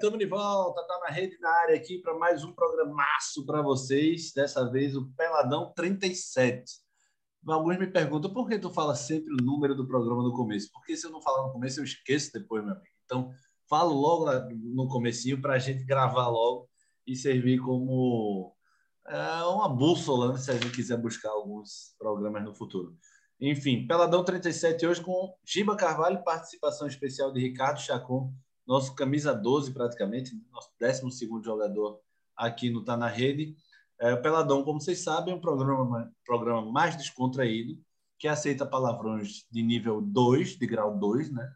estamos de volta, tá na rede na área aqui para mais um programaço para vocês. Dessa vez o Peladão 37. Alguns me perguntam por que tu fala sempre o número do programa no começo? Porque se eu não falar no começo, eu esqueço depois, meu amigo. Então, falo logo no comecinho para a gente gravar logo e servir como é, uma bússola, né, se a gente quiser buscar alguns programas no futuro. Enfim, Peladão 37 hoje com Giba Carvalho, participação especial de Ricardo Chacon, nosso camisa 12 praticamente, nosso 12 jogador aqui no Tá na Rede. É, o Peladão, como vocês sabem, é um programa, programa mais descontraído, que aceita palavrões de nível 2, de grau 2, né?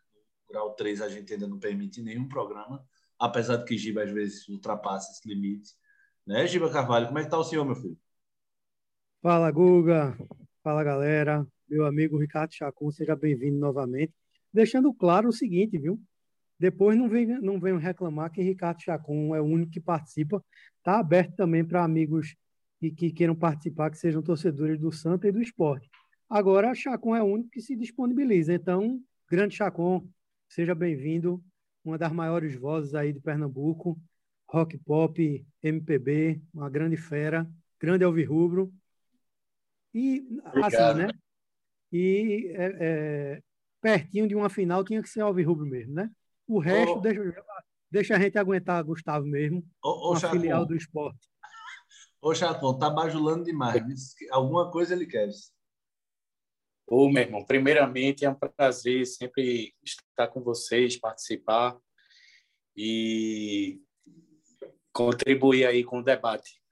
Grau 3 a gente ainda não permite nenhum programa, apesar de que Giba às vezes ultrapassa esse limite. Né, Giba Carvalho? Como é que está o senhor, meu filho? Fala, Guga. Fala, galera. Meu amigo Ricardo Chacon, seja bem-vindo novamente. Deixando claro o seguinte, viu? Depois não venham não venham reclamar que Ricardo Chacon é o único que participa. Está aberto também para amigos que, que queiram participar, que sejam torcedores do Santa e do esporte. Agora, Chacon é o único que se disponibiliza. Então, grande Chacon, seja bem-vindo. Uma das maiores vozes aí de Pernambuco. Rock pop, MPB, uma grande fera, grande alvirrubro. E, assim, Obrigado. assim, né? E é, é, pertinho de uma final tinha que ser alvirrubro mesmo, né? O resto, deixa, deixa a gente aguentar Gustavo mesmo, ô, ô, filial do esporte. Ô, Chacon, tá bajulando demais. Alguma coisa ele quer. Ô, meu irmão, primeiramente é um prazer sempre estar com vocês, participar e contribuir aí com o debate.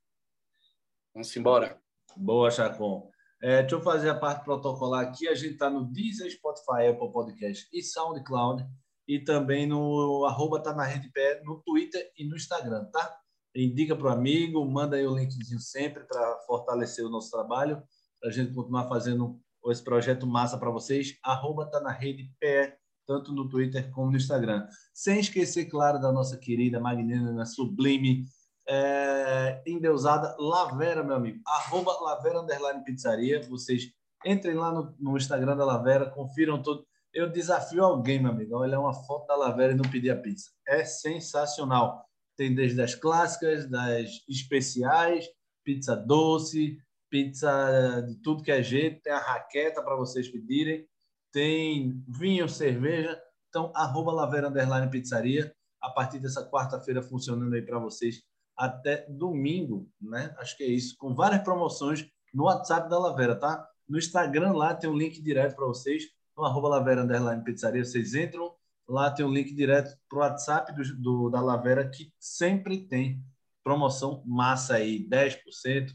Vamos embora. Boa, Chacon. É, deixa eu fazer a parte protocolar aqui. A gente está no Deezer, Spotify, Apple Podcast e SoundCloud e também no arroba tá na rede pé no Twitter e no Instagram, tá? Indica para o amigo, manda aí o linkzinho sempre para fortalecer o nosso trabalho, para a gente continuar fazendo esse projeto massa para vocês. Arroba tá na rede pé, tanto no Twitter como no Instagram. Sem esquecer, claro, da nossa querida Magnina Sublime, é, endeusada Lavera, meu amigo. Arroba Lavera Underline Pizzaria. Vocês entrem lá no, no Instagram da Lavera, confiram tudo eu desafio alguém, meu amigo, a olhar uma foto da Lavera e não pedir a pizza. É sensacional. Tem desde as clássicas, das especiais, pizza doce, pizza de tudo que é jeito, tem a raqueta para vocês pedirem, tem vinho, cerveja. Então, arroba Lavera Underline Pizzaria, a partir dessa quarta-feira funcionando aí para vocês até domingo, né? Acho que é isso, com várias promoções no WhatsApp da Lavera, tá? No Instagram lá tem um link direto para vocês no arroba Lavera Underline Pizzaria, vocês entram, lá tem um link direto para o WhatsApp do, do, da Lavera, que sempre tem promoção massa aí, 10%,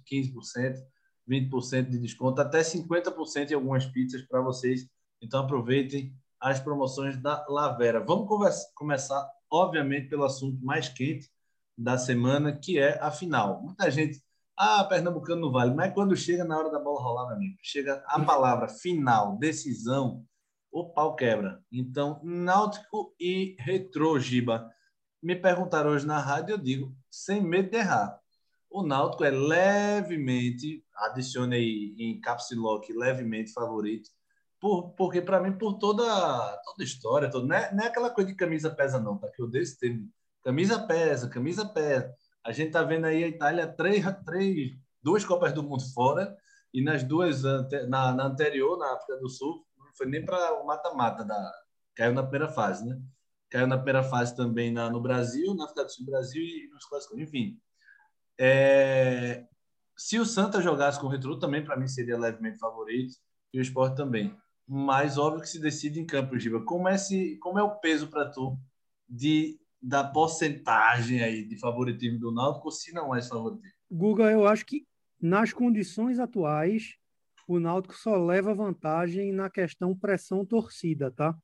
15%, 20% de desconto, até 50% em algumas pizzas para vocês. Então aproveitem as promoções da Lavera. Vamos conversa, começar, obviamente, pelo assunto mais quente da semana, que é a final. Muita gente ah, Pernambucano não vale. Mas quando chega na hora da bola rolar, meu amigo, chega a palavra final, decisão, o pau quebra. Então, Náutico e Retrô, Giba. Me perguntaram hoje na rádio, eu digo, sem medo de errar. O Náutico é levemente, adicione aí em caps lock, levemente favorito, por, porque para mim, por toda, toda história, toda, não, é, não é aquela coisa de camisa pesa, não, tá? Que eu desse termo. Camisa pesa, camisa pesa. A gente está vendo aí a Itália três, três, duas Copas do Mundo fora e nas duas na, na anterior, na África do Sul, foi nem para o mata-mata da caiu na primeira fase, né? Caiu na primeira fase também na, no Brasil, na África do Sul, Brasil e nos clássicos, enfim. É, se o Santa jogasse com o Retro, também para mim seria levemente favorito e o Sport também. Mas óbvio que se decide em campo, Giba. Como é, esse, como é o peso para tu de da porcentagem aí de favoritismo do Náutico, se não é favoritismo? Guga, eu acho que nas condições atuais, o Náutico só leva vantagem na questão pressão torcida, tá?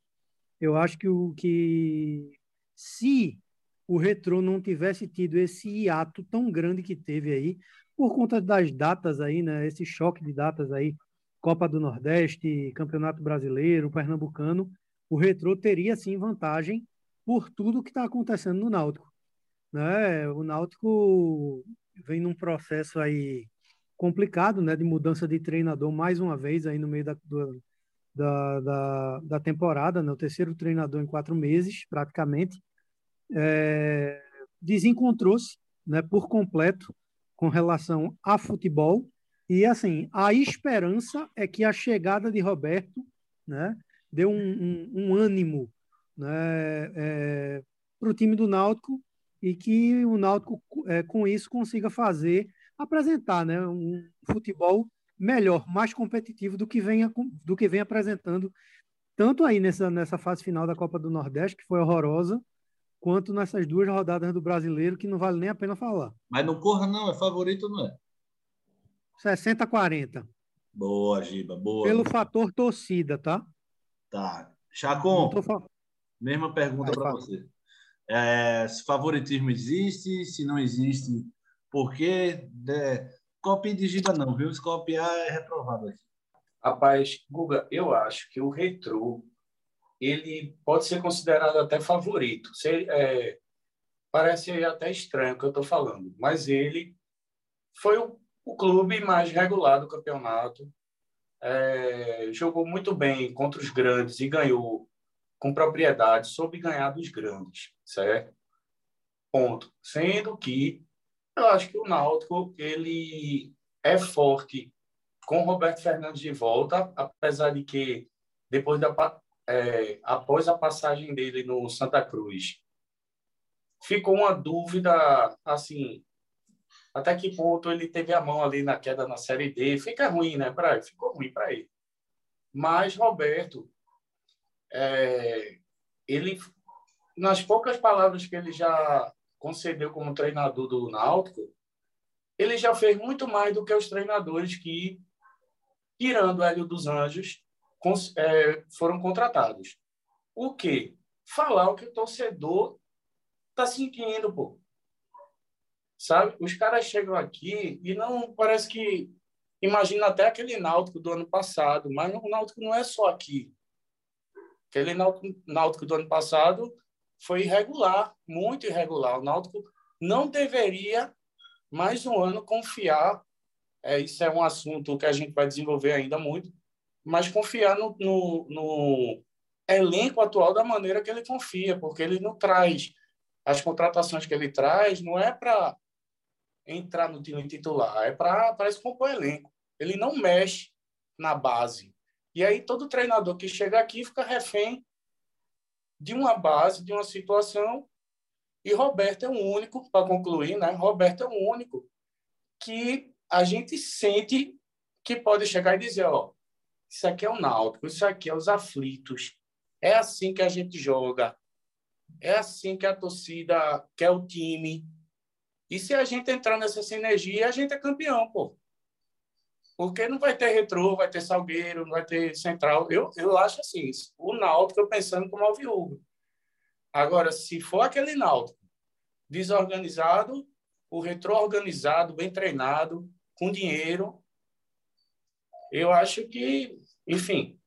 Eu acho que o que se o Retrô não tivesse tido esse hiato tão grande que teve aí, por conta das datas aí, né? Esse choque de datas aí, Copa do Nordeste, Campeonato Brasileiro, Pernambucano, o Retrô teria sim vantagem por tudo que está acontecendo no Náutico. Né? O Náutico vem num processo aí complicado, né, de mudança de treinador mais uma vez aí no meio da, do, da, da, da, temporada, né, o terceiro treinador em quatro meses, praticamente. É, desencontrou-se né, por completo com relação a futebol. E, assim, a esperança é que a chegada de Roberto né, deu um, um, um ânimo né, é, para o time do Náutico e que o Náutico, é, com isso, consiga fazer, apresentar né, um futebol melhor, mais competitivo do que vem, do que vem apresentando, tanto aí nessa, nessa fase final da Copa do Nordeste, que foi horrorosa, quanto nessas duas rodadas do brasileiro, que não vale nem a pena falar. Mas não corra, não, é favorito, não é? 60-40. Boa, Giba, boa. Pelo fator torcida, tá? Tá. Chacon, fa... mesma pergunta para você. É, se favoritismo existe, se não existe, por quê? É, copia de Giba não, viu? Se copiar é reprovado aqui. Rapaz, Guga, eu acho que o retrô ele pode ser considerado até favorito. Se, é, parece até estranho o que eu estou falando, mas ele foi o, o, clube mais regular do campeonato. É, jogou muito bem contra os grandes e ganhou com propriedade, soube ganhar dos grandes, certo? Ponto. Sendo que eu acho que o Náutico ele é forte com Roberto Fernandes de volta, apesar de que depois da é, após a passagem dele no Santa Cruz, ficou uma dúvida, assim, até que ponto ele teve a mão ali na queda na Série D. Fica ruim, né, para? Ficou ruim para ele. Mas Roberto, é, ele, nas poucas palavras que ele já concedeu como treinador do Náutico, ele já fez muito mais do que os treinadores que, tirando Hélio dos Anjos, é, foram contratados. O quê? Falar o que o torcedor está sentindo, pô. Sabe? Os caras chegam aqui e não parece que imagina até aquele Náutico do ano passado, mas o Náutico não é só aqui. Aquele Náutico, Náutico do ano passado foi irregular, muito irregular. O Náutico não deveria mais um ano confiar. É, isso é um assunto que a gente vai desenvolver ainda muito mas confiar no, no, no elenco atual da maneira que ele confia, porque ele não traz as contratações que ele traz, não é para entrar no time titular, é para se compor elenco. Ele não mexe na base. E aí todo treinador que chega aqui fica refém de uma base, de uma situação. E Roberto é o único, para concluir, né? Roberto é o único que a gente sente que pode chegar e dizer, ó, isso aqui é o Náutico, isso aqui é os aflitos. É assim que a gente joga. É assim que a torcida quer o time. E se a gente entrar nessa sinergia, a gente é campeão, pô. Porque não vai ter retrô, vai ter Salgueiro, não vai ter Central. Eu, eu acho assim, o Náutico eu pensando como alviúvo. Agora, se for aquele Náutico desorganizado, o retrô organizado, bem treinado, com dinheiro, eu acho que enfim,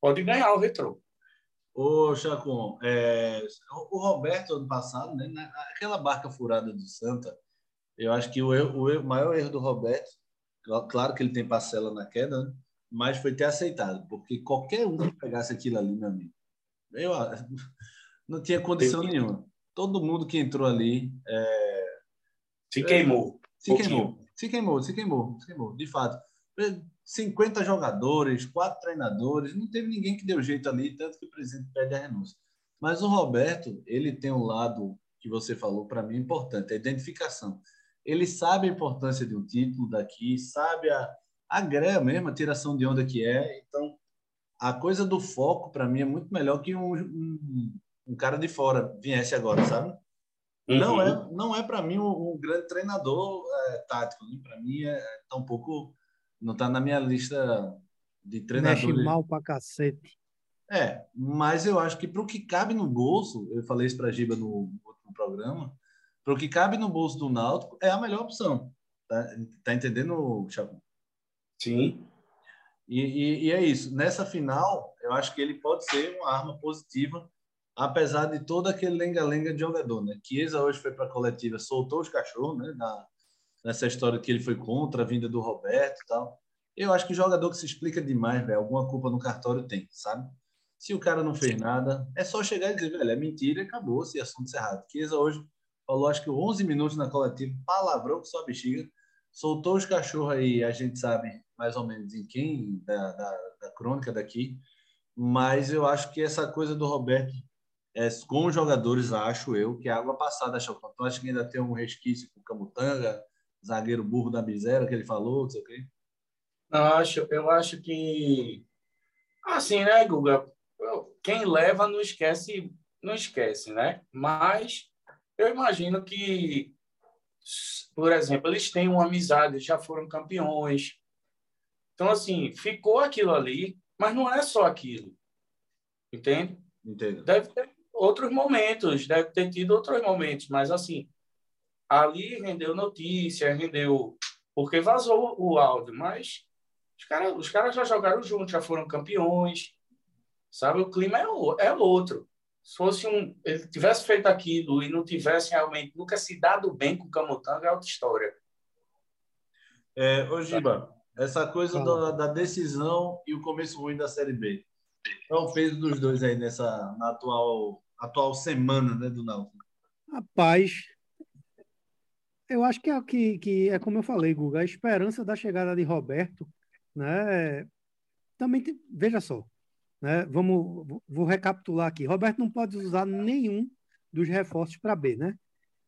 pode ganhar o retrô. Ô, Chacon, é, o Roberto, ano passado, né, aquela barca furada do Santa, eu acho que o, erro, o, erro, maior erro do Roberto, claro que ele tem parcela na queda, né, mas foi ter aceitado, porque qualquer um que pegasse aquilo ali, meu amigo, eu não tinha condição nenhuma. Todo mundo que entrou ali. É, se queimou. Se queimou, se queimou, se queimou, se queimou, de fato. 50 jogadores, quatro treinadores, não teve ninguém que deu jeito ali, tanto que o presidente pede a renúncia. Mas o Roberto, ele tem um lado que você falou para mim importante, a identificação. Ele sabe a importância de um título daqui, sabe a, a greia mesmo, a tiração de onda que é. Então, a coisa do foco, para mim, é muito melhor que um, um, um, cara de fora viesse agora, sabe? Uhum. Não é, não é para mim um, um, grande treinador é, tático. Né? Para mim, é, tá um pouco não está na minha lista de treinadores. Mexe mal pra cacete. É, mas eu acho que para o que cabe no bolso, eu falei isso para a Giba no último programa, para o que cabe no bolso do Náutico é a melhor opção. Tá, tá entendendo, Thiago? Sim. E, e, e, é isso. Nessa final, eu acho que ele pode ser uma arma positiva, apesar de todo aquele lenga-lenga de jogador, né? Chiesa hoje foi para a coletiva, soltou os cachorros, né? Na, nessa história que ele foi contra a vinda do Roberto e tal. Eu acho que jogador que se explica demais, velho, alguma culpa no cartório tem, sabe? Se o cara não fez nada, é só chegar e dizer, velho, é mentira e acabou, se assunto encerrado. Chiesa hoje falou acho que 11 minutos na coletiva, palavrão com sua bexiga, soltou os cachorros aí, a gente sabe mais ou menos em quem da, da, da crônica daqui, mas eu acho que essa coisa do Roberto é, com os jogadores, acho eu, que é água passada, Chocão. Então, acho que ainda tem um resquício com o Camutanga, zagueiro burro da miséria que ele falou, não sei o quê. Eu acho, eu acho que assim, né, Guga? Quem leva não esquece, não esquece, né? Mas eu imagino que, por exemplo, eles têm uma amizade, já foram campeões. Então, assim, ficou aquilo ali, mas não é só aquilo. Entende? Entendo. Deve ter outros momentos, deve ter tido outros momentos, mas, assim, ali rendeu notícia, rendeu. Porque vazou o áudio, mas os caras os cara já jogaram juntos, já foram campeões, sabe? O clima é, é outro. Se fosse um. Ele tivesse feito aquilo e não tivesse realmente nunca se dado bem com o Camutanga, é outra história. É, ô Giba, essa coisa da, da, decisão e o começo ruim da Série B. Qual é o peso dos dois aí nessa na atual, atual semana né, do Náutico? Rapaz, eu acho que é, que, que é como eu falei, Guga, a esperança da chegada de Roberto né? Também tem, veja só, né? Vamos, vou recapitular aqui. Roberto não pode usar nenhum dos reforços para B, né?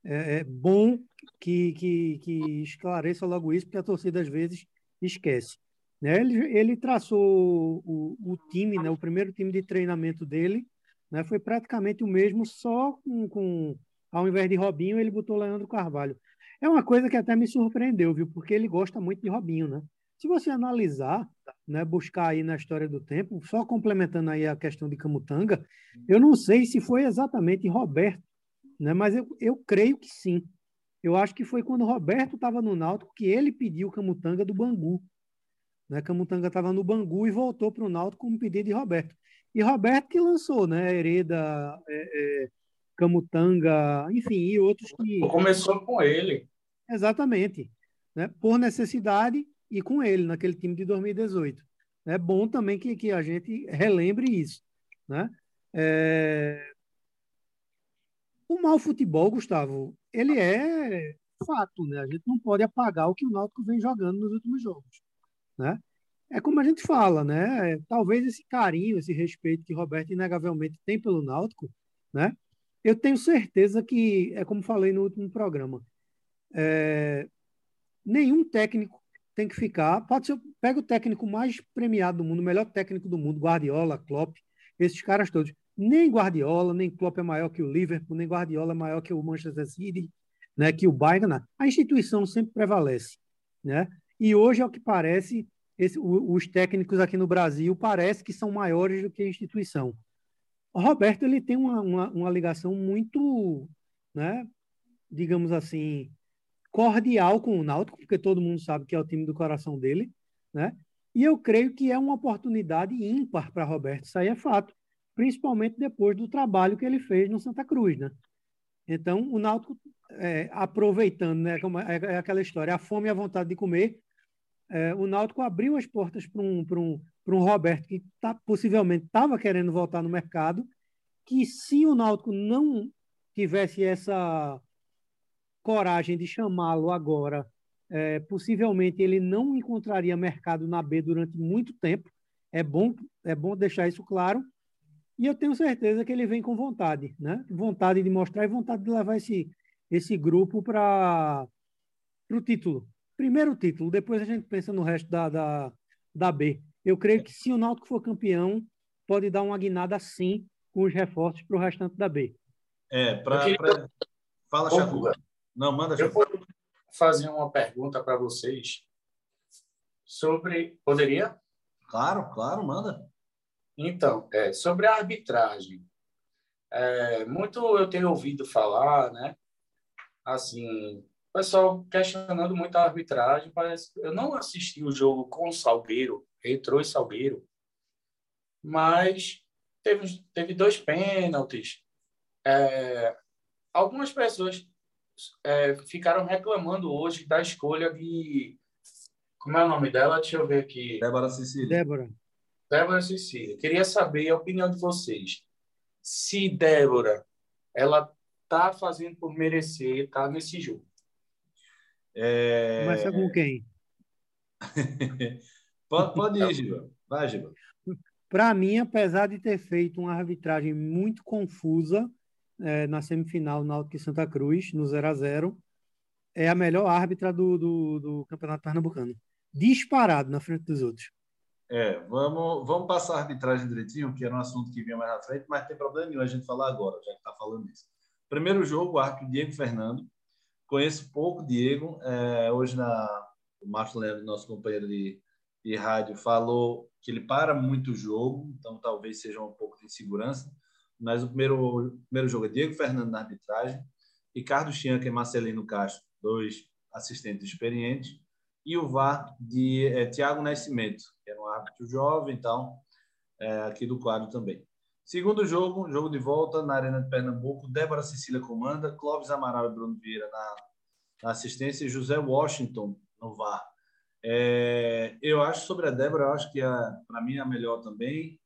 É, é bom que, que, que, esclareça logo isso, porque a torcida às vezes esquece. Né? Ele, ele traçou o, o time, né? o primeiro time de treinamento dele, né? foi praticamente o mesmo, só com, com ao invés de Robinho, ele botou Leandro Carvalho. É uma coisa que até me surpreendeu, viu? Porque ele gosta muito de Robinho, né? Se você analisar, né, buscar aí na história do tempo, só complementando aí a questão de Camutanga, eu não sei se foi exatamente Roberto, né, mas eu, eu creio que sim. Eu acho que foi quando Roberto estava no Náutico que ele pediu Camutanga do Bangu. Né? Camutanga estava no Bangu e voltou para o Náutico como pedido de Roberto. E Roberto que lançou, né? Hereda, é, é, Camutanga, enfim, e outros que. Começou com ele. Exatamente. Né? Por necessidade, e com ele naquele time de 2018. É bom também que, que a gente relembre isso. Né? É... O mau futebol, Gustavo, ele é fato, né? A gente não pode apagar o que o Náutico vem jogando nos últimos jogos, né? É como a gente fala, né? Talvez esse carinho, esse respeito que Roberto inegavelmente tem pelo Náutico, né? Eu tenho certeza que, é como falei no último programa, é... nenhum técnico tem que ficar. Pode ser, pega o técnico mais premiado do mundo, o melhor técnico do mundo, Guardiola, Klopp, esses caras todos. Nem Guardiola, nem Klopp é maior que o Liverpool, nem Guardiola é maior que o Manchester City, né, que o Bayern. A instituição sempre prevalece, né? E hoje, ao que parece, esse, os técnicos aqui no Brasil parece que são maiores do que a instituição. O Roberto ele tem uma, uma, uma ligação muito, né, digamos assim, cordial com o Náutico, porque todo mundo sabe que é o time do coração dele, né? E eu creio que é uma oportunidade ímpar para Roberto, isso aí é fato, principalmente depois do trabalho que ele fez no Santa Cruz, né? Então, o Náutico, é, aproveitando, né, como é, é, aquela história, a fome e a vontade de comer, é, o Náutico abriu as portas para um, um, um Roberto que tá, possivelmente estava querendo voltar no mercado, que se o Náutico não tivesse essa coragem de chamá-lo agora, é, possivelmente ele não encontraria mercado na B durante muito tempo. É bom, é bom deixar isso claro. E eu tenho certeza que ele vem com vontade, né? Vontade de mostrar e vontade de levar esse, esse grupo para o título. Primeiro título, depois a gente pensa no resto da, da, da B. Eu creio que se o Náutico for campeão, pode dar uma guinada sim com os reforços para o restante da B. É, para. Pra... Fala, Chaco. Não, manda. Eu vou fazer uma pergunta para vocês sobre. Poderia? Claro, claro, manda. Então, é, sobre a arbitragem. É, muito eu tenho ouvido falar, né? Assim, o pessoal questionando muito a arbitragem. Parece, eu não assisti o jogo com o Salgueiro, Retrô e Salgueiro, mas teve, teve dois pênaltis. É, algumas pessoas é, ficaram reclamando hoje da escolha de. Como é o nome dela? Deixa eu ver aqui. Débora Cecília. Débora. Débora Cecília. Queria saber a opinião de vocês. Se Débora ela tá fazendo por merecer, tá nesse jogo. É... Começa com quem? pode, pode ir, Giba. Vai, Giba. Para mim, apesar de ter feito uma arbitragem muito confusa é, na semifinal Náutico e Santa Cruz, no 0 a 0 é a melhor árbitra do, do, do Campeonato Pernambucano. Disparado na frente dos outros. É, vamos, vamos passar a arbitragem direitinho, que era um assunto que vinha mais na frente, mas tem problema nenhum a gente falar agora, já que está falando isso. Primeiro jogo, o árbitro Diego Fernando. Conheço pouco Diego. É, hoje, na, o Márcio Leandro, nosso companheiro de, de rádio, falou que ele para muito o jogo, então talvez seja um pouco de insegurança. Mas o primeiro, primeiro jogo é Diego Fernando na arbitragem, Ricardo Chianca e Marcelino Castro, dois assistentes experientes e o VAR de é, Tiago Nascimento, que era um árbitro jovem, então, é, aqui do quadro também. Segundo jogo, jogo de volta na Arena de Pernambuco, Débora Cecília comanda, Clóvis Amaral e Bruno Vieira na, na assistência e José Washington no VAR. É, eu acho sobre a Débora, eu acho que para mim é a melhor também.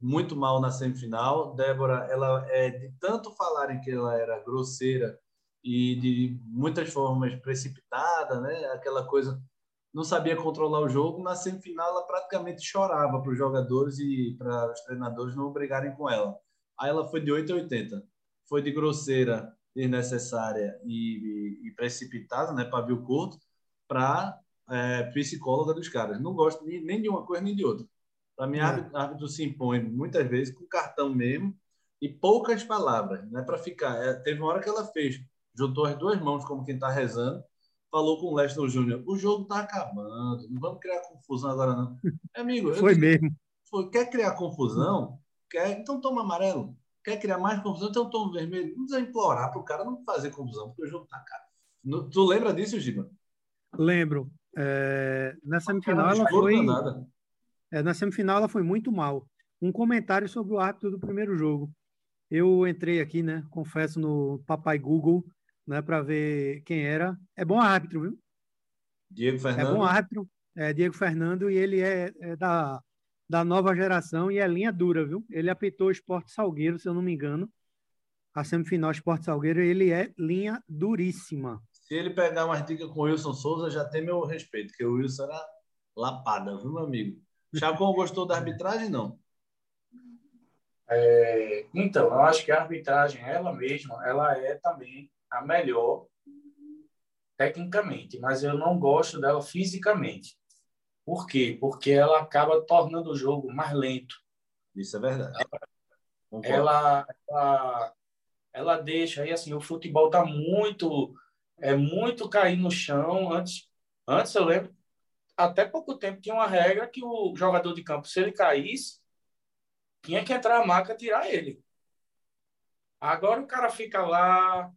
Muito mal na semifinal. Débora, ela é de tanto falarem que ela era grosseira e de muitas formas precipitada, né? Aquela coisa não sabia controlar o jogo. Na semifinal, ela praticamente chorava para os jogadores e para os treinadores não brigarem com ela. Aí ela foi de 8 a 80. Foi de grosseira, desnecessária e, e, e precipitada, né, pavio curto, para é, psicóloga dos caras. Não gosto de, nem de uma coisa nem de outra. Para mim, é. árbitro, se impõe muitas vezes com cartão mesmo e poucas palavras, não é para ficar. É, teve uma hora que ela fez, juntou as duas mãos como quem está rezando falou com o Lester Júnior: o jogo está acabando, não vamos criar confusão agora, não. Amigo, foi mesmo. Foi, quer criar confusão? Quer, então toma amarelo. Quer criar mais confusão? Então toma vermelho. Não precisa implorar para o cara não fazer confusão, porque o jogo está caro. Tu lembra disso, Giba? Lembro. É, na semifinal ela foi. É, na semifinal ela foi muito mal. Um comentário sobre o árbitro do primeiro jogo. Eu entrei aqui, né? Confesso no Papai Google né, para ver quem era. É bom árbitro, viu? Diego Fernando. É bom árbitro, é Diego Fernando, e ele é, é da, da nova geração e é linha dura, viu? Ele apitou o Esporte Salgueiro, se eu não me engano. A semifinal Esporte Salgueiro, ele é linha duríssima. Se ele pegar umas dicas com o Wilson Souza, já tem meu respeito, porque o Wilson era lapada, viu, meu amigo? Chacon gostou da arbitragem, não? É, então, eu acho que a arbitragem, ela mesma, ela é também a melhor tecnicamente, mas eu não gosto dela fisicamente. Por quê? Porque ela acaba tornando o jogo mais lento. Isso é verdade. Ela, ela, ela deixa aí assim, o futebol tá muito é muito cair no chão antes antes eu lembro até pouco tempo tinha uma regra que o jogador de campo se ele caísse tinha que entrar a maca tirar ele. Agora o cara fica lá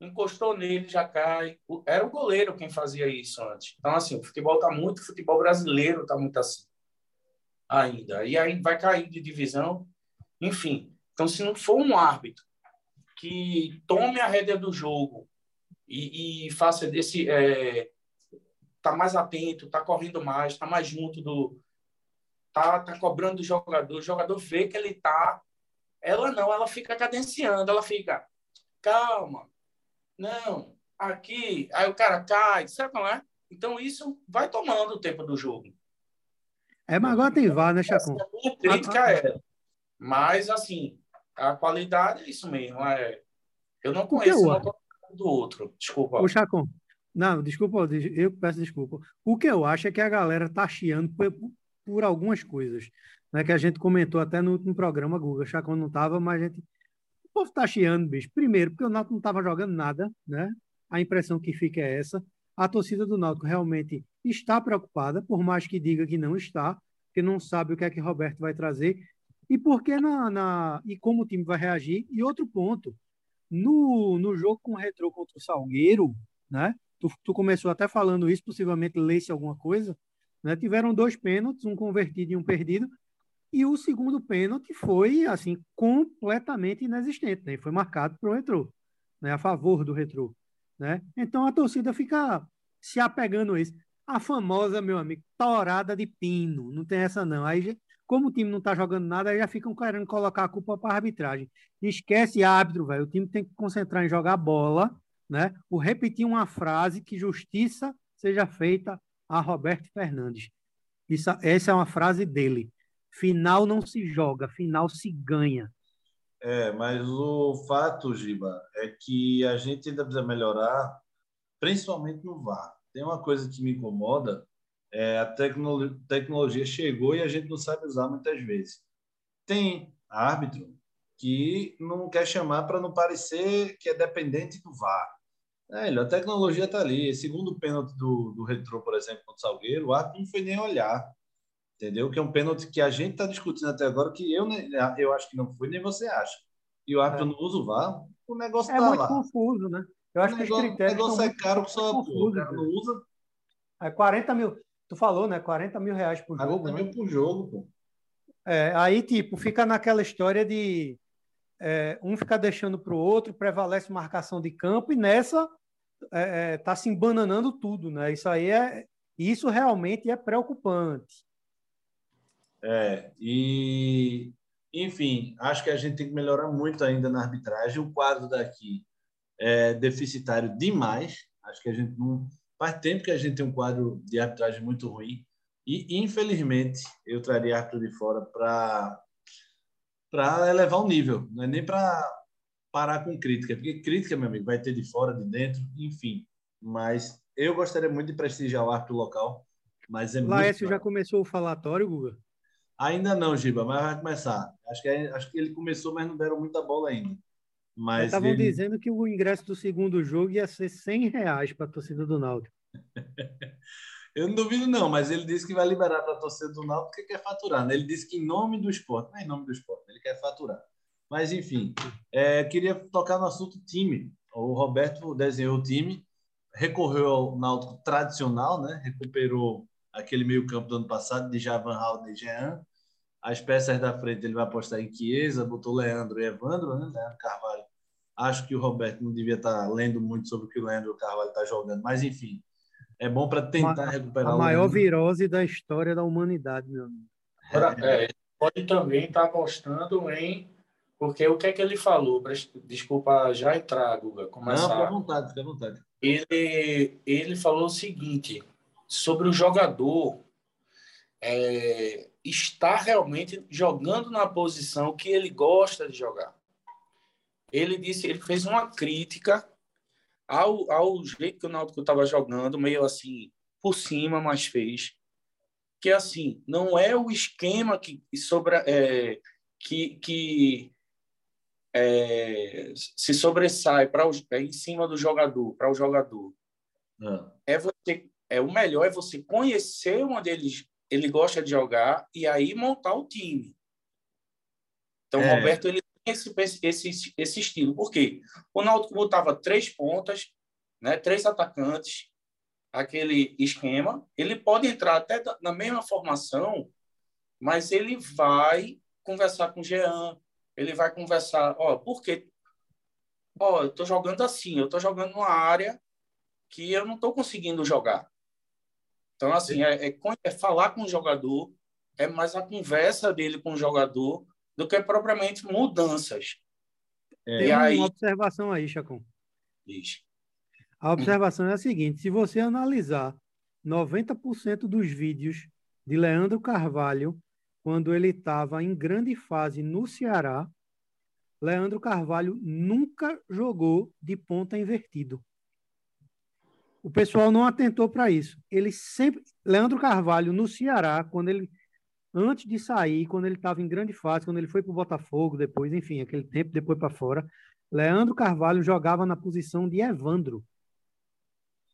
encostou nele, já cai. Era o goleiro quem fazia isso antes. Então, assim, o futebol está muito, o futebol brasileiro está muito assim ainda. E aí vai cair de divisão. Enfim, então, se não for um árbitro que tome a rédea do jogo e, e faça desse. É, tá mais atento, tá correndo mais, tá mais junto do. Tá, tá cobrando do jogador, o jogador vê que ele tá. Ela não, ela fica cadenciando, ela fica. Calma, não, aqui, aí o cara cai, sabe como é? Então isso vai tomando o tempo do jogo. É, mas agora tem VAR, né, Chacon? A minha crítica é. Mas, assim, a qualidade é isso mesmo. É... Eu não conheço o do outro. Desculpa. O Chacon. Não, desculpa, eu peço desculpa. O que eu acho é que a galera tá chiando por, por algumas coisas. Né, que a gente comentou até no último programa, Guga. O Chacon não estava, mas a gente o povo tá chiando, bicho. Primeiro, porque o Náutico não estava jogando nada, né? A impressão que fica é essa. A torcida do Náutico realmente está preocupada, por mais que diga que não está, porque não sabe o que é que Roberto vai trazer e porque na, na e como o time vai reagir. E outro ponto, no, no jogo com o Retro contra o Salgueiro, né? Tu, tu começou até falando isso, possivelmente lesse alguma coisa, né? Tiveram dois pênaltis, um convertido e um perdido, e o segundo pênalti foi, assim, completamente inexistente, né? Foi marcado para o retrô, né? A favor do retrô, né? Então a torcida fica se apegando a isso. A famosa, meu amigo, torada de pino. Não tem essa não. Aí como o time não está jogando nada, aí já ficam querendo colocar a culpa para a arbitragem. Esquece árbitro, velho. O time tem que concentrar em jogar bola, né? Ou repetir uma frase que justiça seja feita a Roberto Fernandes. Isso, essa é uma frase dele. Final não se joga, final se ganha. É, mas o fato, Giba, é que a gente ainda precisa melhorar, principalmente no VAR. Tem uma coisa que me incomoda, é, a tecno tecnologia chegou e a gente não sabe usar muitas vezes. Tem árbitro que não quer chamar para não parecer que é dependente do VAR. É, a tecnologia está ali. Segundo pênalti do, do Retro, por exemplo, contra o Salgueiro, o árbitro não foi nem olhar. Entendeu? Que é um pênalti que a gente está discutindo até agora, que eu, eu acho que não foi, nem você acha. E o árbitro é. não usa o VAR, o negócio está é lá. É muito confuso, né? Eu acho o que negócio, os critérios. O negócio é caro que só o cara não usa. É 40 mil. Tu falou, né? 40 mil reais por 40 jogo. 40 mil né? por jogo, pô. É, aí, tipo, fica naquela história de é, um ficar deixando para o outro, prevalece marcação de campo, e nessa é, é, tá se embananando tudo, né? Isso aí é. Isso realmente é preocupante. É, e enfim, acho que a gente tem que melhorar muito ainda na arbitragem. O quadro daqui é deficitário demais. Acho que a gente não Faz tempo que a gente tem um quadro de arbitragem muito ruim e, infelizmente, eu traria árbitro de fora para para elevar o nível, não é nem para parar com crítica, porque crítica, meu amigo, vai ter de fora, de dentro, enfim. Mas eu gostaria muito de prestigiar o árbitro local, mas é Laércio já começou o falatório, Guga? Ainda não, Giba, mas vai começar. Acho que, é, acho que ele começou, mas não deram muita bola ainda. Mas Estavam ele... dizendo que o ingresso do segundo jogo ia ser 100 reais para a torcida do Náutico. Eu não duvido, não, mas ele disse que vai liberar para a torcida do Náutico porque quer faturar. Né? Ele disse que em nome do esporte, não é em nome do esporte, ele quer faturar. Mas, enfim, é, queria tocar no assunto time. O Roberto desenhou o time, recorreu ao Náutico tradicional, né? recuperou aquele meio-campo do ano passado de Javan Hall e Jean. As peças da frente ele vai apostar em Chiesa, botou Leandro e Evandro, né? Leandro Carvalho. Acho que o Roberto não devia estar lendo muito sobre o que o Leandro Carvalho está jogando, mas enfim, é bom para tentar recuperar a maior virose da história da humanidade, meu amigo. Agora, é, pode também estar tá apostando em. Porque o que é que ele falou? Desculpa já entrar, Guga. Começar. Não, fica à vontade, fica à vontade. Ele, ele falou o seguinte sobre o jogador é, estar realmente jogando na posição que ele gosta de jogar. Ele disse, ele fez uma crítica ao, ao jeito que o Náutico estava jogando, meio assim por cima, mas fez que assim não é o esquema que sobre é, que, que é, se sobressai para é em cima do jogador para o jogador é. é você é o melhor é você conhecer onde ele ele gosta de jogar e aí montar o time. Então, é. Roberto ele tem esse, esse, esse estilo. Por quê? O Náutico botava três pontas, né, três atacantes, aquele esquema. Ele pode entrar até na mesma formação, mas ele vai conversar com o Jean, ele vai conversar, ó, por quê? Ó, eu tô jogando assim, eu tô jogando numa área que eu não tô conseguindo jogar. Então, assim, é, é, é, falar com o jogador, é mais a conversa dele com o jogador do que propriamente mudanças. É. Tem aí... uma observação aí, Chacon. Diz. A observação é a seguinte: se você analisar 90% dos vídeos de Leandro Carvalho, quando ele estava em grande fase no Ceará, Leandro Carvalho nunca jogou de ponta invertido. O pessoal não atentou para isso. Ele sempre. Leandro Carvalho, no Ceará, quando ele. Antes de sair, quando ele estava em grande fase, quando ele foi para o Botafogo, depois, enfim, aquele tempo depois para fora, Leandro Carvalho jogava na posição de Evandro.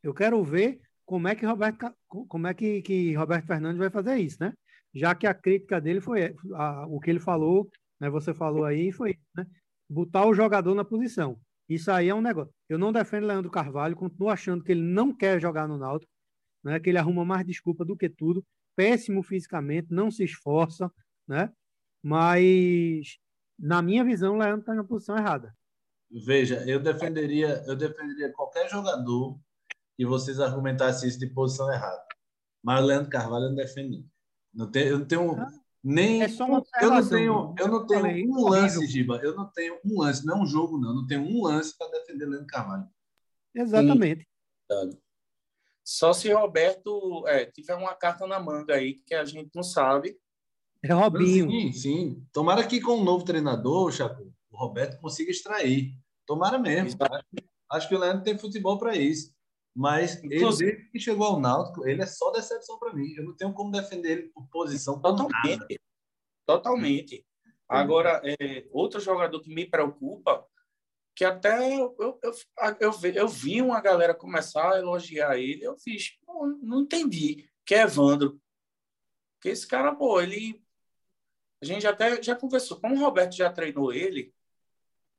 Eu quero ver como é que Roberto, como é que, que Roberto Fernandes vai fazer isso, né? Já que a crítica dele foi a, o que ele falou, né? Você falou aí, foi né? botar o jogador na posição. Isso aí é um negócio. Eu não defendo Leandro Carvalho, continuo achando que ele não quer jogar no Náutico, né? que ele arruma mais desculpa do que tudo, péssimo fisicamente, não se esforça, né? Mas, na minha visão, o Leandro está na posição errada. Veja, eu defenderia, eu defenderia qualquer jogador que vocês argumentassem isso de posição errada. Mas o Leandro Carvalho eu não defendo. Não tem, eu não tenho, Nem, é eu não tenho, eu não tenho falei, um lance, Giba. Eu não tenho um lance, não é um jogo, não. Eu não tenho um lance para defender Leandro Carvalho. Exatamente. Só se Roberto é, tiver uma carta na manga aí que a gente não sabe. É Robinho. Sim, sim. Tomara que com o um novo treinador, Chaco, o Roberto consiga extrair. Tomara mesmo. Acho, acho, que o Leandro tem futebol para isso. Mas Inclusive, ele, que chegou ao Náutico, ele é só decepção para mim. Eu não tenho como defender ele por posição. Totalmente. Nada. Totalmente. Agora, é, outro jogador que me preocupa, que até eu, eu, eu, eu, eu vi uma galera começar a elogiar ele, eu fiz, não, não entendi, que é Evandro. Que esse cara, pô, ele. A gente até já conversou, como o Roberto já treinou ele,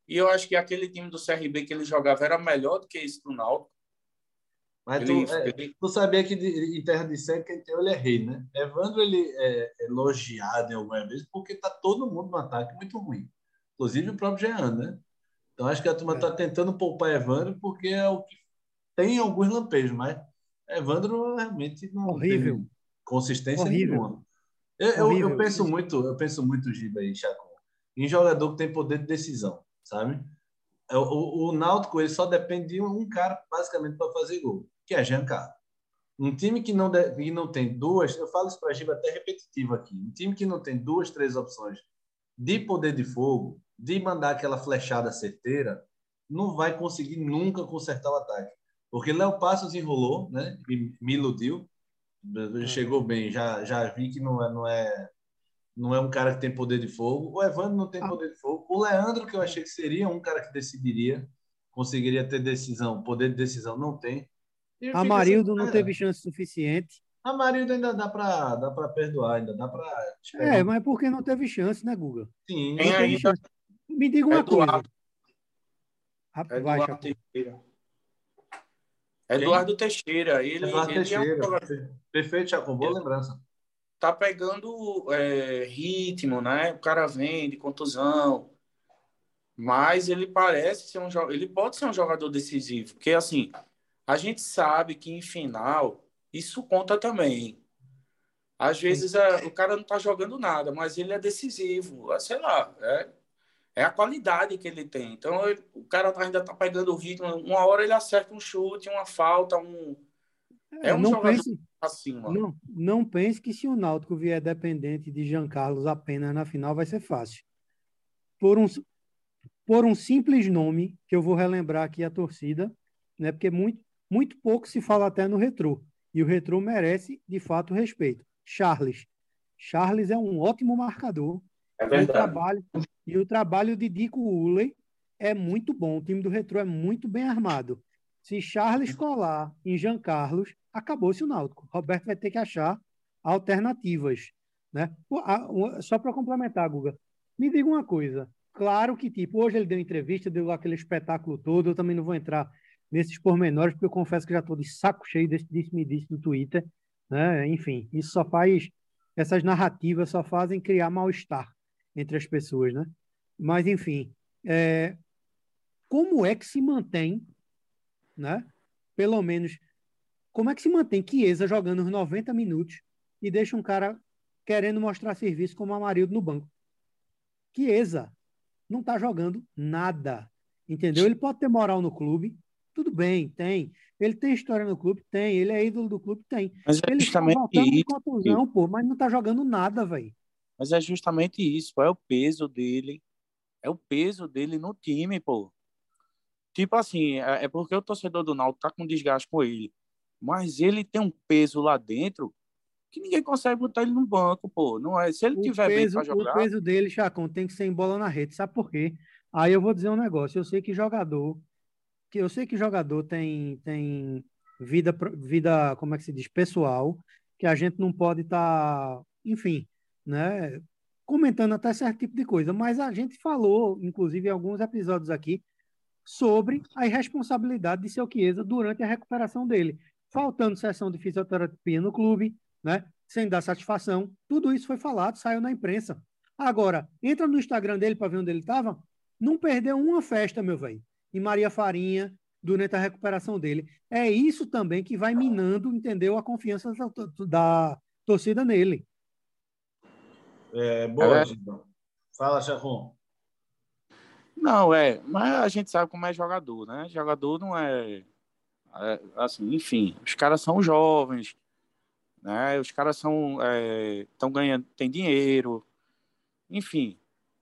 e eu acho que aquele time do CRB que ele jogava era melhor do que esse do Náutico. Mas tu, é, tu sabia que de, em terra de série quem tem ele é rei, né? Evandro ele é elogiado em algumas vezes porque tá todo mundo no ataque muito ruim. Inclusive o próprio Jean, né? Então acho que a turma está é. tentando poupar Evandro porque é o que tem alguns lampejos, mas Evandro realmente não Horrível. tem consistência Horrível. nenhuma. Eu, eu, eu, penso muito, eu penso muito, Giba e Chaco, em jogador que tem poder de decisão, sabe? O, o, o Náutico ele só depende de um cara basicamente para fazer gol que é Giancarlo. Um time que não, de, que não tem duas, eu falo isso para a Giba até repetitivo aqui, um time que não tem duas, três opções de poder de fogo, de mandar aquela flechada certeira, não vai conseguir nunca consertar o ataque. Porque Léo Passos enrolou, né? Me, me iludiu, é. chegou bem, já, já vi que não é, não é não é um cara que tem poder de fogo. O Evandro não tem ah. poder de fogo. O Leandro, que eu achei que seria um cara que decidiria, conseguiria ter decisão, poder de decisão, não tem. Amarildo assim, não teve chance suficiente. Amarildo ainda dá para dá para perdoar, ainda dá para. É, mas porque não teve chance, né, Guga? Sim. Não teve chance. Me diga uma Eduardo. coisa. Eduardo Teixeira. Eduardo Teixeira. Ele, Eduardo ele Teixeira. É um... Perfeito, Chaco. Boa lembrança. Tá pegando é, ritmo, né? O cara vem de contusão. Mas ele parece ser um ele pode ser um jogador decisivo, porque assim, a gente sabe que em final isso conta também. Às vezes é, o cara não está jogando nada, mas ele é decisivo. É, sei lá, é, é a qualidade que ele tem. Então ele, o cara tá, ainda está pegando o ritmo. Uma hora ele acerta um chute, uma falta, um. É, é um não pense, acima. Não, não pense que se o Náutico vier dependente de Jean Carlos apenas na final vai ser fácil. Por um, por um simples nome, que eu vou relembrar aqui a torcida, né? porque muito, muito pouco se fala até no retrô. E o retrô merece, de fato, respeito. Charles. Charles é um ótimo marcador. É verdade. E o trabalho, e o trabalho de Dico Uley é muito bom. O time do retrô é muito bem armado. Se Charles colar em Jean Carlos, acabou-se o Náutico. Roberto vai ter que achar alternativas. Né? Só para complementar, Guga, me diga uma coisa. Claro que, tipo, hoje ele deu entrevista, deu aquele espetáculo todo, eu também não vou entrar nesses pormenores, porque eu confesso que já estou de saco cheio desse disse-me disse do Twitter. Né? Enfim, isso só faz. Essas narrativas só fazem criar mal-estar entre as pessoas. Né? Mas, enfim, é, como é que se mantém, né? pelo menos, como é que se mantém Chiesa jogando os 90 minutos e deixa um cara querendo mostrar serviço como Amarildo no banco? Chiesa não está jogando nada. Entendeu? Ele pode ter moral no clube, tudo bem, tem. Ele tem história no clube? Tem. Ele é ídolo do clube? Tem. Mas é ele justamente tá isso. contusão, pô, mas não tá jogando nada, velho. Mas é justamente isso, é o peso dele. É o peso dele no time, pô. Tipo assim, é, é porque o torcedor do Náutico tá com desgaste com ele. Mas ele tem um peso lá dentro que ninguém consegue botar ele no banco, pô. Não é, se ele o tiver peso, bem para jogar. O peso dele, Chacon, tem que ser em bola na rede. Sabe por quê? Aí eu vou dizer um negócio. Eu sei que jogador que eu sei que jogador tem, tem vida, vida, como é que se diz, pessoal, que a gente não pode estar, tá, enfim, né, comentando até certo tipo de coisa, mas a gente falou, inclusive em alguns episódios aqui, sobre a irresponsabilidade de seu Chiesa durante a recuperação dele, faltando sessão de fisioterapia no clube, né, sem dar satisfação, tudo isso foi falado, saiu na imprensa. Agora, entra no Instagram dele para ver onde ele estava, não perdeu uma festa, meu velho e Maria Farinha durante a recuperação dele. É isso também que vai minando, entendeu, a confiança da, da torcida nele. É, boa, é. Fala, Chacon. Não, é, mas a gente sabe como é jogador, né? Jogador não é, é assim, enfim, os caras são jovens, né? Os caras são estão é, ganhando, tem dinheiro, enfim,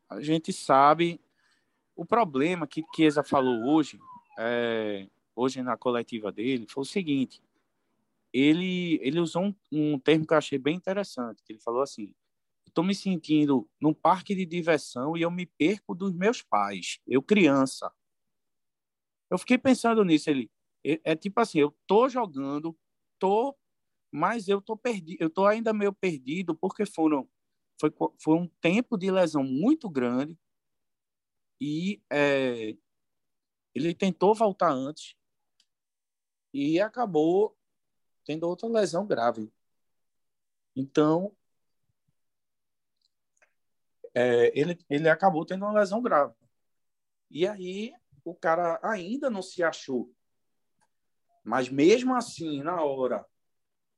a gente sabe o problema que Chiesa falou hoje, é, hoje na coletiva dele, foi o seguinte: ele ele usou um, um termo que eu achei bem interessante. Ele falou assim: estou me sentindo num parque de diversão e eu me perco dos meus pais, eu criança. Eu fiquei pensando nisso, ele é, é tipo assim, eu tô jogando, tô, mas eu tô perdido, eu tô ainda meio perdido porque foram foi, foi um tempo de lesão muito grande e é, ele tentou voltar antes e acabou tendo outra lesão grave. Então, é, ele, ele acabou tendo uma lesão grave. E aí o cara ainda não se achou. Mas mesmo assim, na hora,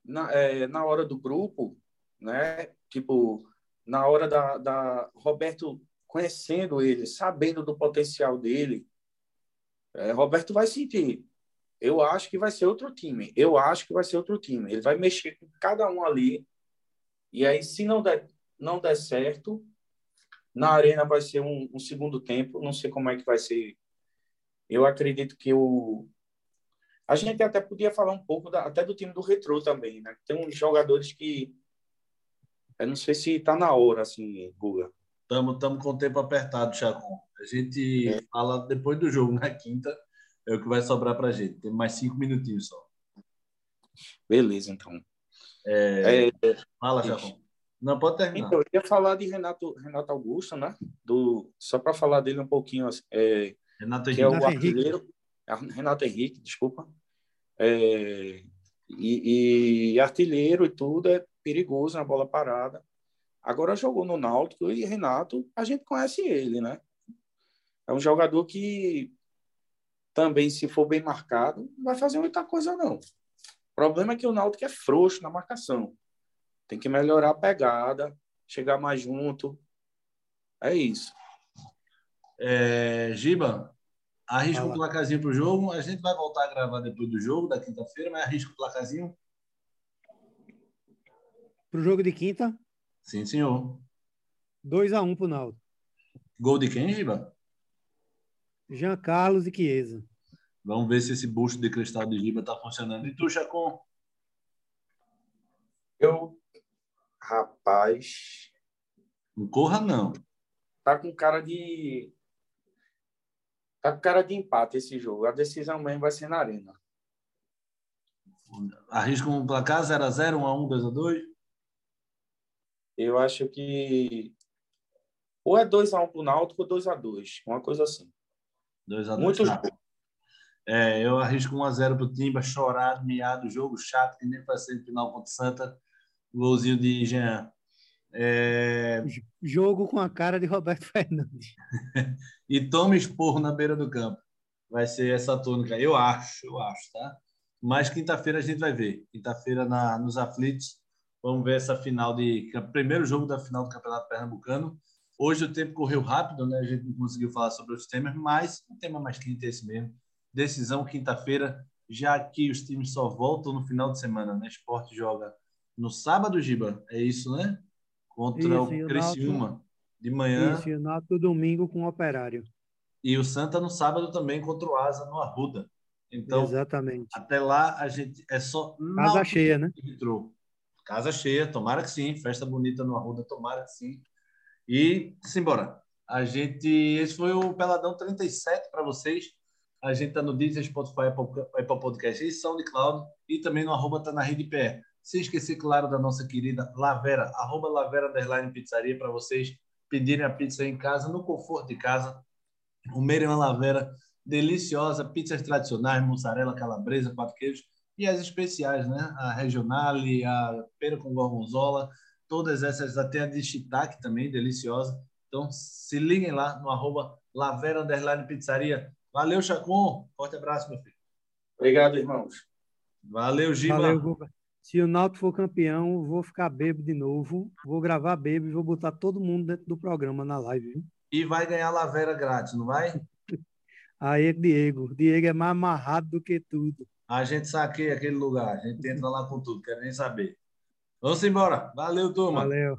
na, é, na hora do grupo, né? Tipo, na hora da, da Roberto conhecendo ele, sabendo do potencial dele, é, Roberto vai sentir. Eu acho que vai ser outro time. Eu acho que vai ser outro time. Ele vai mexer com cada um ali. E aí, se não der, não der certo, na arena vai ser um, um, segundo tempo, não sei como é que vai ser. Eu acredito que o a gente até podia falar um pouco da, até do time do Retro também, né? Tem uns jogadores que eu não sei se está na hora assim, Guga. Estamos tamo com o tempo apertado, Chacon. A gente é. fala depois do jogo, na quinta, é o que vai sobrar para a gente. Tem mais cinco minutinhos só. Beleza, então. É... É... Fala, Chacon. Não, pode terminar. Então, eu ia falar de Renato, Renato Augusto, né? Do, só para falar dele um pouquinho, assim, é, Renato que é o artilheiro. Renato Henrique, desculpa. É, e, e, artilheiro e tudo é perigoso na bola parada. Agora jogou no Náutico e Renato, a gente conhece ele, né? É um jogador que também, se for bem marcado, não vai fazer muita coisa, não. O problema é que o Náutico é frouxo na marcação. Tem que melhorar a pegada, chegar mais junto. É isso. É, Giba, arrisca o um placazinho para o jogo. A gente vai voltar a gravar depois do jogo, da quinta-feira, mas arrisca o placazinho. Para o jogo de quinta? Sim, senhor. 2x1 um para o Naldo. Gol de quem, Giba? Jean Carlos e Chiesa. Vamos ver se esse busto de cristal de Giba está funcionando. E tu, Chacon? Eu Rapaz. Não corra, não. Tá com cara de. Tá com cara de empate esse jogo. A decisão mesmo vai ser na Arena. Arrisca um placar 0x0, 1x1, 2x2? Eu acho que. Ou é 2x1 pro Náutico ou 2x2. Uma coisa assim. 2x2. Muito jogo. É, eu arrisco 1x0 pro Timba, chorado, miado, jogo chato, que nem para ser final contra o Santa golzinho de Jean. É... Jogo com a cara de Roberto Fernandes. e toma esporro na beira do campo. Vai ser essa tônica. Eu acho, eu acho, tá? Mas quinta-feira a gente vai ver. Quinta-feira na, nos aflitos. Vamos ver essa final de. Primeiro jogo da final do Campeonato Pernambucano. Hoje o tempo correu rápido, né? A gente não conseguiu falar sobre os temas, mas o tema mais quente é esse mesmo. Decisão quinta-feira, já que os times só voltam no final de semana, né? Esporte joga no sábado, Giba, é isso, né? Contra isso, o Criciúma, de manhã. Isso, e o Náutico domingo com o Operário. E o Santa no sábado também contra o Asa no Arruda. Então, Exatamente. até lá a gente é só casa cheia, né? Entrou. Casa cheia, tomara que sim, festa bonita no Arruda, tomara que sim. E simbora. A gente esse foi o Peladão 37 para vocês. A gente tá no Deezer, Spotify, Apple, Apple Podcast e SoundCloud e também no arroba tá na rede pé. Sem esquecer, claro, da nossa querida Lavera, arroba Lavera Underline Pizzaria, para vocês pedirem a pizza em casa, no conforto de casa. O Merian Lavera, deliciosa, pizzas tradicionais, mussarela, calabresa, quatro queijos, e as especiais, né? A regionale, a pera com gorgonzola, todas essas, até a de Chitac também, deliciosa. Então, se liguem lá no arroba Lavera Underline Pizzaria. Valeu, Chacon. Forte abraço, meu filho. Obrigado, irmãos. Valeu, Giba. Valeu, Guga. Se o Náutico for campeão, vou ficar bebo de novo. Vou gravar bebo e vou botar todo mundo dentro do programa na live. E vai ganhar Lavera grátis, não vai? Aí, Diego. Diego é mais amarrado do que tudo. A gente saqueia aquele lugar, a gente entra lá com tudo, quero nem saber. Vamos embora. Valeu, turma. Valeu.